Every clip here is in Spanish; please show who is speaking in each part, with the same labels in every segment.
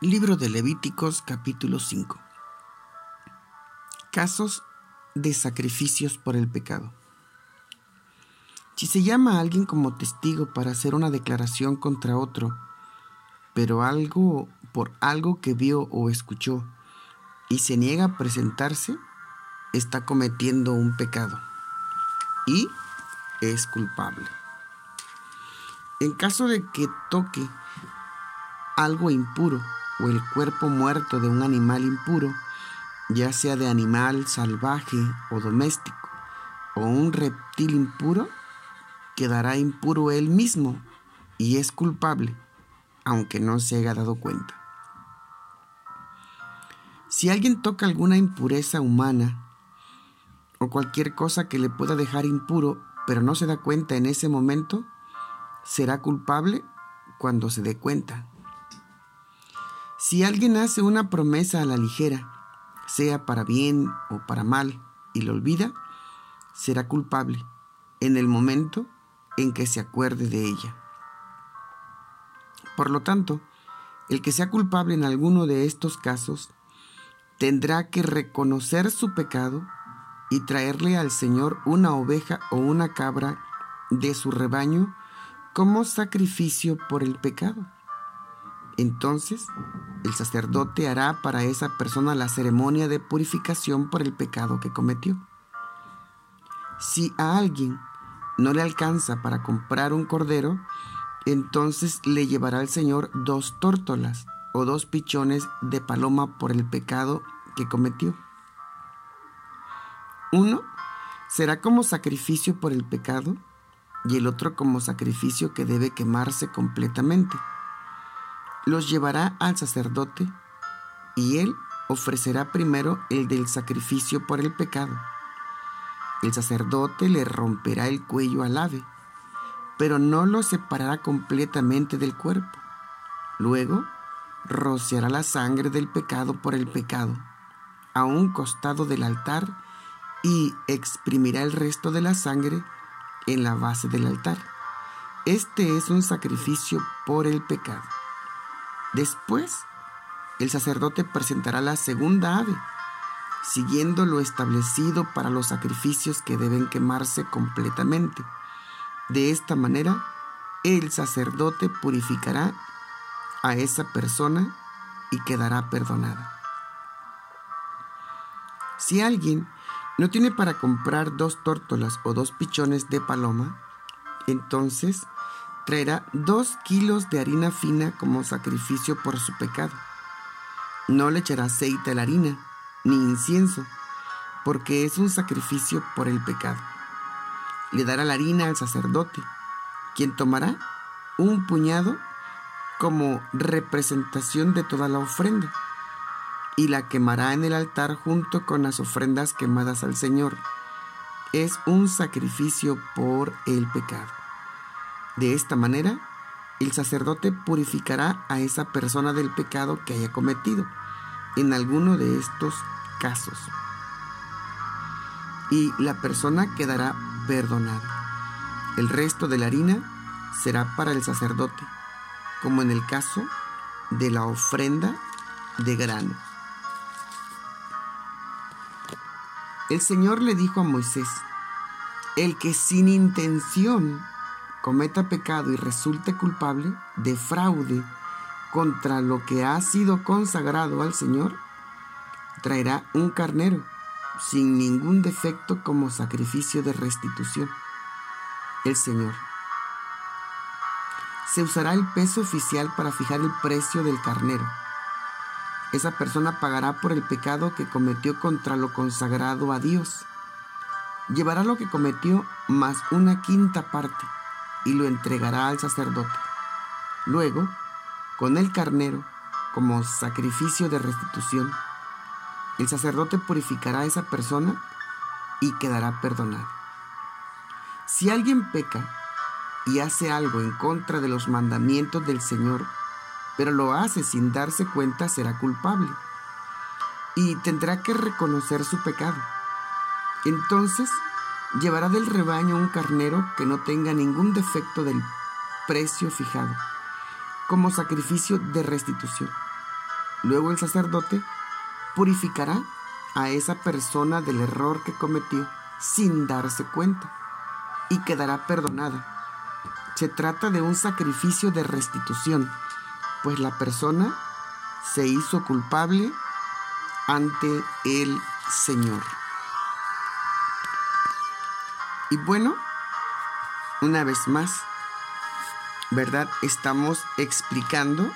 Speaker 1: Libro de Levíticos capítulo 5 Casos de sacrificios por el pecado. Si se llama a alguien como testigo para hacer una declaración contra otro, pero algo por algo que vio o escuchó, y se niega a presentarse, está cometiendo un pecado y es culpable. En caso de que toque algo impuro, o el cuerpo muerto de un animal impuro, ya sea de animal salvaje o doméstico, o un reptil impuro, quedará impuro él mismo y es culpable, aunque no se haya dado cuenta. Si alguien toca alguna impureza humana o cualquier cosa que le pueda dejar impuro, pero no se da cuenta en ese momento, será culpable cuando se dé cuenta. Si alguien hace una promesa a la ligera, sea para bien o para mal, y lo olvida, será culpable en el momento en que se acuerde de ella. Por lo tanto, el que sea culpable en alguno de estos casos tendrá que reconocer su pecado y traerle al Señor una oveja o una cabra de su rebaño como sacrificio por el pecado. Entonces, el sacerdote hará para esa persona la ceremonia de purificación por el pecado que cometió. Si a alguien no le alcanza para comprar un cordero, entonces le llevará al Señor dos tórtolas o dos pichones de paloma por el pecado que cometió. Uno será como sacrificio por el pecado y el otro como sacrificio que debe quemarse completamente los llevará al sacerdote y él ofrecerá primero el del sacrificio por el pecado. El sacerdote le romperá el cuello al ave, pero no lo separará completamente del cuerpo. Luego, rociará la sangre del pecado por el pecado a un costado del altar y exprimirá el resto de la sangre en la base del altar. Este es un sacrificio por el pecado. Después, el sacerdote presentará la segunda ave, siguiendo lo establecido para los sacrificios que deben quemarse completamente. De esta manera, el sacerdote purificará a esa persona y quedará perdonada. Si alguien no tiene para comprar dos tórtolas o dos pichones de paloma, entonces traerá dos kilos de harina fina como sacrificio por su pecado. No le echará aceite a la harina, ni incienso, porque es un sacrificio por el pecado. Le dará la harina al sacerdote, quien tomará un puñado como representación de toda la ofrenda, y la quemará en el altar junto con las ofrendas quemadas al Señor. Es un sacrificio por el pecado. De esta manera, el sacerdote purificará a esa persona del pecado que haya cometido en alguno de estos casos. Y la persona quedará perdonada. El resto de la harina será para el sacerdote, como en el caso de la ofrenda de grano. El Señor le dijo a Moisés, el que sin intención cometa pecado y resulte culpable de fraude contra lo que ha sido consagrado al Señor, traerá un carnero sin ningún defecto como sacrificio de restitución. El Señor. Se usará el peso oficial para fijar el precio del carnero. Esa persona pagará por el pecado que cometió contra lo consagrado a Dios. Llevará lo que cometió más una quinta parte y lo entregará al sacerdote. Luego, con el carnero, como sacrificio de restitución, el sacerdote purificará a esa persona y quedará perdonado. Si alguien peca y hace algo en contra de los mandamientos del Señor, pero lo hace sin darse cuenta, será culpable y tendrá que reconocer su pecado. Entonces, llevará del rebaño un carnero que no tenga ningún defecto del precio fijado, como sacrificio de restitución. Luego el sacerdote purificará a esa persona del error que cometió sin darse cuenta y quedará perdonada. Se trata de un sacrificio de restitución, pues la persona se hizo culpable ante el Señor. Y bueno, una vez más, ¿verdad? Estamos explicando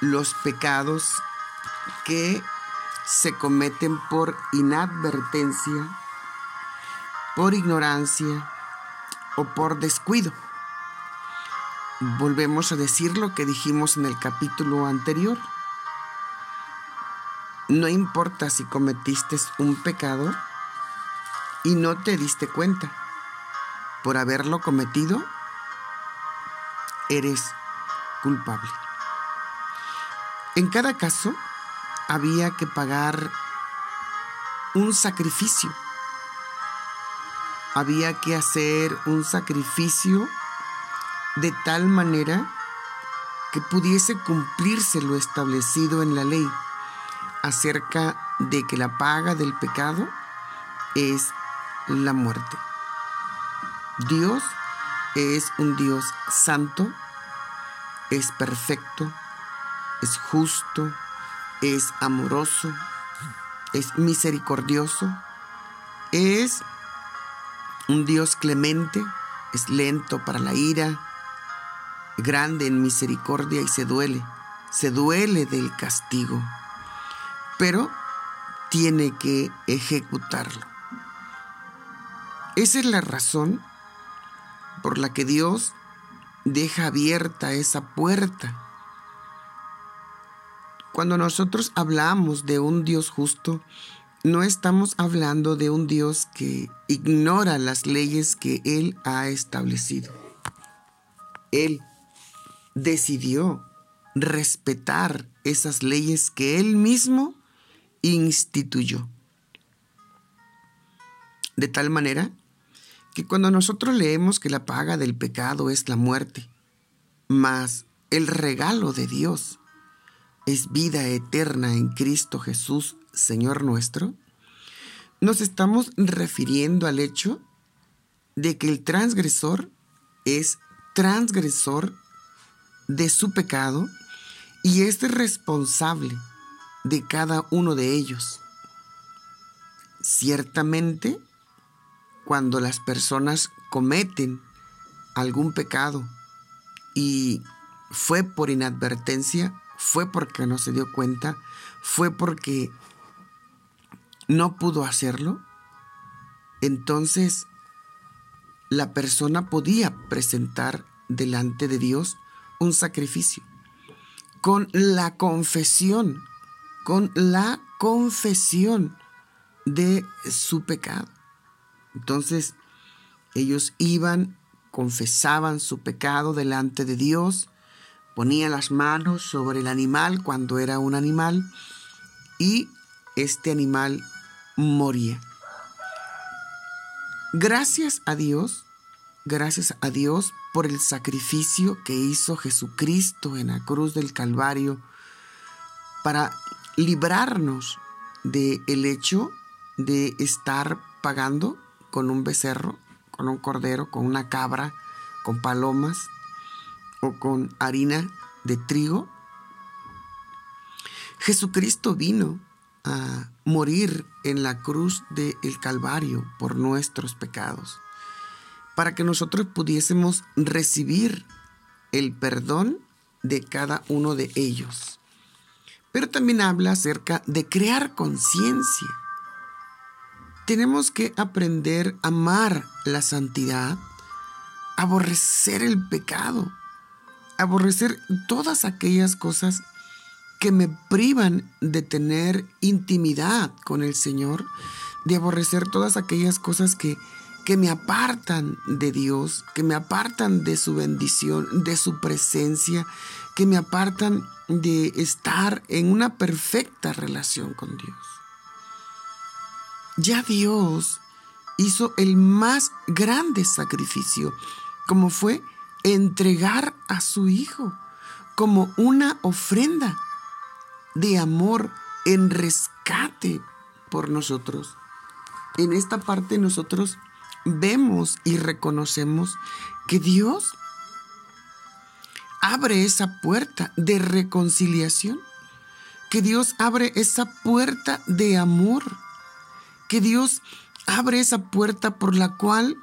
Speaker 1: los pecados que se cometen por inadvertencia, por ignorancia o por descuido. Volvemos a decir lo que dijimos en el capítulo anterior. No importa si cometiste un pecado y no te diste cuenta. Por haberlo cometido, eres culpable. En cada caso, había que pagar un sacrificio. Había que hacer un sacrificio de tal manera que pudiese cumplirse lo establecido en la ley acerca de que la paga del pecado es la muerte. Dios es un Dios santo, es perfecto, es justo, es amoroso, es misericordioso, es un Dios clemente, es lento para la ira, grande en misericordia y se duele, se duele del castigo, pero tiene que ejecutarlo. Esa es la razón por la que Dios deja abierta esa puerta cuando nosotros hablamos de un Dios justo, no estamos hablando de un Dios que ignora las leyes que Él ha establecido. Él decidió respetar esas leyes que Él mismo instituyó. De tal manera que cuando nosotros leemos que la paga del pecado es la muerte, mas el regalo de Dios es vida eterna en Cristo Jesús, Señor nuestro, nos estamos refiriendo al hecho de que el transgresor es transgresor de su pecado y es responsable de cada uno de ellos. Ciertamente, cuando las personas cometen algún pecado y fue por inadvertencia, fue porque no se dio cuenta, fue porque no pudo hacerlo, entonces la persona podía presentar delante de Dios un sacrificio con la confesión, con la confesión de su pecado. Entonces ellos iban, confesaban su pecado delante de Dios, ponía las manos sobre el animal cuando era un animal y este animal moría. Gracias a Dios, gracias a Dios por el sacrificio que hizo Jesucristo en la cruz del Calvario para librarnos del el hecho de estar pagando con un becerro, con un cordero, con una cabra, con palomas, o con harina de trigo. Jesucristo vino a morir en la cruz del Calvario por nuestros pecados, para que nosotros pudiésemos recibir el perdón de cada uno de ellos. Pero también habla acerca de crear conciencia. Tenemos que aprender a amar la santidad, aborrecer el pecado, aborrecer todas aquellas cosas que me privan de tener intimidad con el Señor, de aborrecer todas aquellas cosas que, que me apartan de Dios, que me apartan de su bendición, de su presencia, que me apartan de estar en una perfecta relación con Dios. Ya Dios hizo el más grande sacrificio, como fue entregar a su Hijo como una ofrenda. de amor en rescate por nosotros. En esta parte nosotros vemos y reconocemos que Dios abre esa puerta de reconciliación, que Dios abre esa puerta de amor, que Dios abre esa puerta por la cual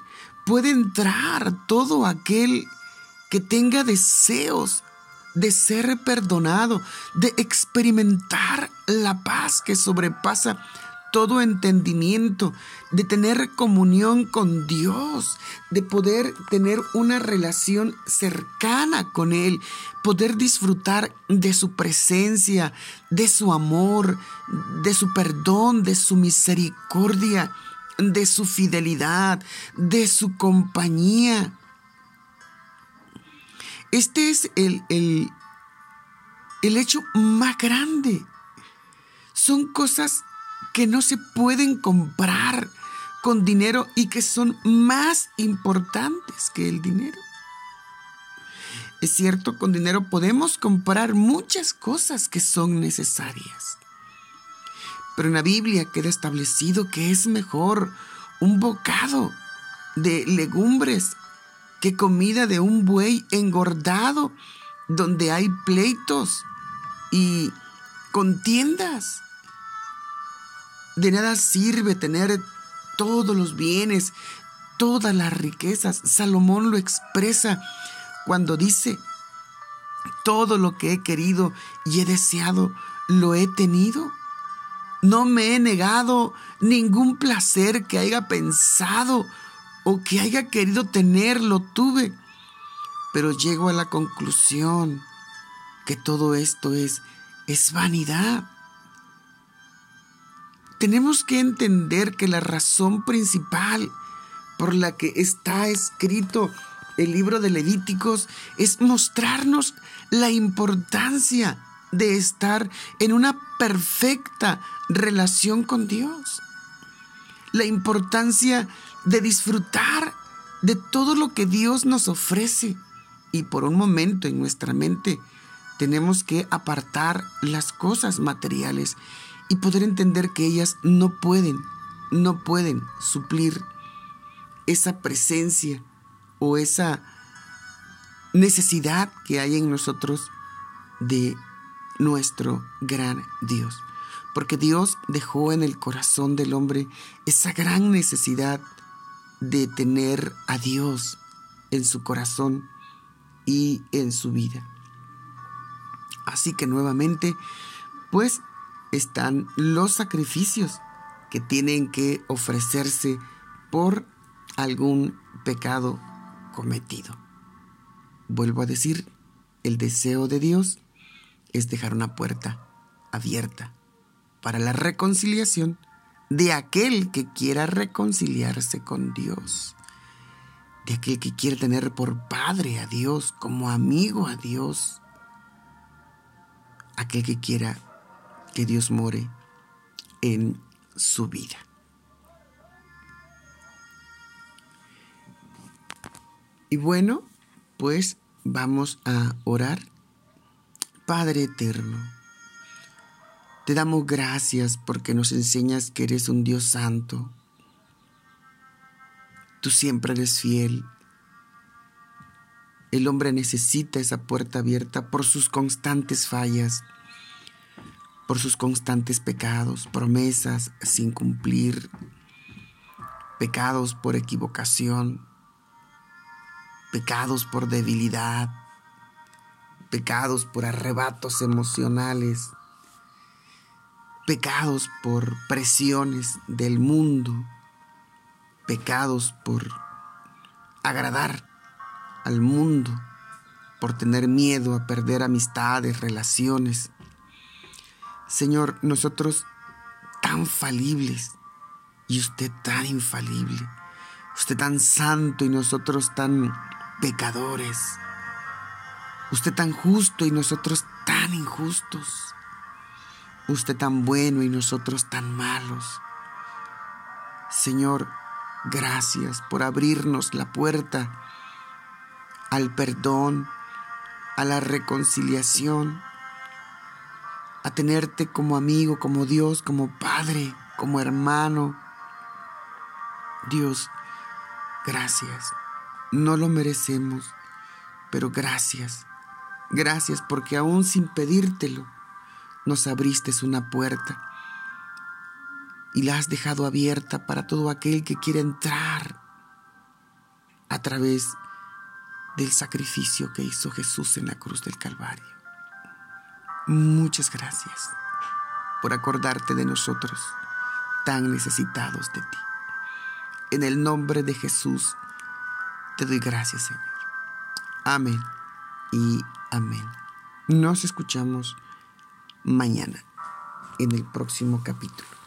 Speaker 1: puede entrar todo aquel que tenga deseos de ser perdonado, de experimentar la paz que sobrepasa todo entendimiento, de tener comunión con Dios, de poder tener una relación cercana con Él, poder disfrutar de su presencia, de su amor, de su perdón, de su misericordia, de su fidelidad, de su compañía. Este es el, el, el hecho más grande. Son cosas que no se pueden comprar con dinero y que son más importantes que el dinero. Es cierto, con dinero podemos comprar muchas cosas que son necesarias. Pero en la Biblia queda establecido que es mejor un bocado de legumbres que comida de un buey engordado donde hay pleitos y contiendas. De nada sirve tener todos los bienes, todas las riquezas. Salomón lo expresa cuando dice, todo lo que he querido y he deseado, lo he tenido. No me he negado ningún placer que haya pensado o que haya querido tener, lo tuve. Pero llego a la conclusión que todo esto es, es vanidad tenemos que entender que la razón principal por la que está escrito el libro de Levíticos es mostrarnos la importancia de estar en una perfecta relación con Dios. La importancia de disfrutar de todo lo que Dios nos ofrece. Y por un momento en nuestra mente tenemos que apartar las cosas materiales y poder entender que ellas no pueden, no pueden suplir esa presencia o esa necesidad que hay en nosotros de nuestro gran Dios. Porque Dios dejó en el corazón del hombre esa gran necesidad de tener a Dios en su corazón y en su vida. Así que nuevamente, pues están los sacrificios que tienen que ofrecerse por algún pecado cometido. Vuelvo a decir, el deseo de Dios es dejar una puerta abierta para la reconciliación de aquel que quiera reconciliarse con Dios, de aquel que quiere tener por padre a Dios, como amigo a Dios, aquel que quiera que Dios more en su vida. Y bueno, pues vamos a orar. Padre eterno, te damos gracias porque nos enseñas que eres un Dios santo. Tú siempre eres fiel. El hombre necesita esa puerta abierta por sus constantes fallas por sus constantes pecados, promesas sin cumplir, pecados por equivocación, pecados por debilidad, pecados por arrebatos emocionales, pecados por presiones del mundo, pecados por agradar al mundo, por tener miedo a perder amistades, relaciones Señor, nosotros tan falibles y usted tan infalible, usted tan santo y nosotros tan pecadores, usted tan justo y nosotros tan injustos, usted tan bueno y nosotros tan malos. Señor, gracias por abrirnos la puerta al perdón, a la reconciliación a tenerte como amigo, como Dios, como Padre, como hermano. Dios, gracias. No lo merecemos, pero gracias. Gracias porque aún sin pedírtelo, nos abriste una puerta y la has dejado abierta para todo aquel que quiere entrar a través del sacrificio que hizo Jesús en la cruz del Calvario. Muchas gracias por acordarte de nosotros, tan necesitados de ti. En el nombre de Jesús te doy gracias, Señor. Amén y amén. Nos escuchamos mañana en el próximo capítulo.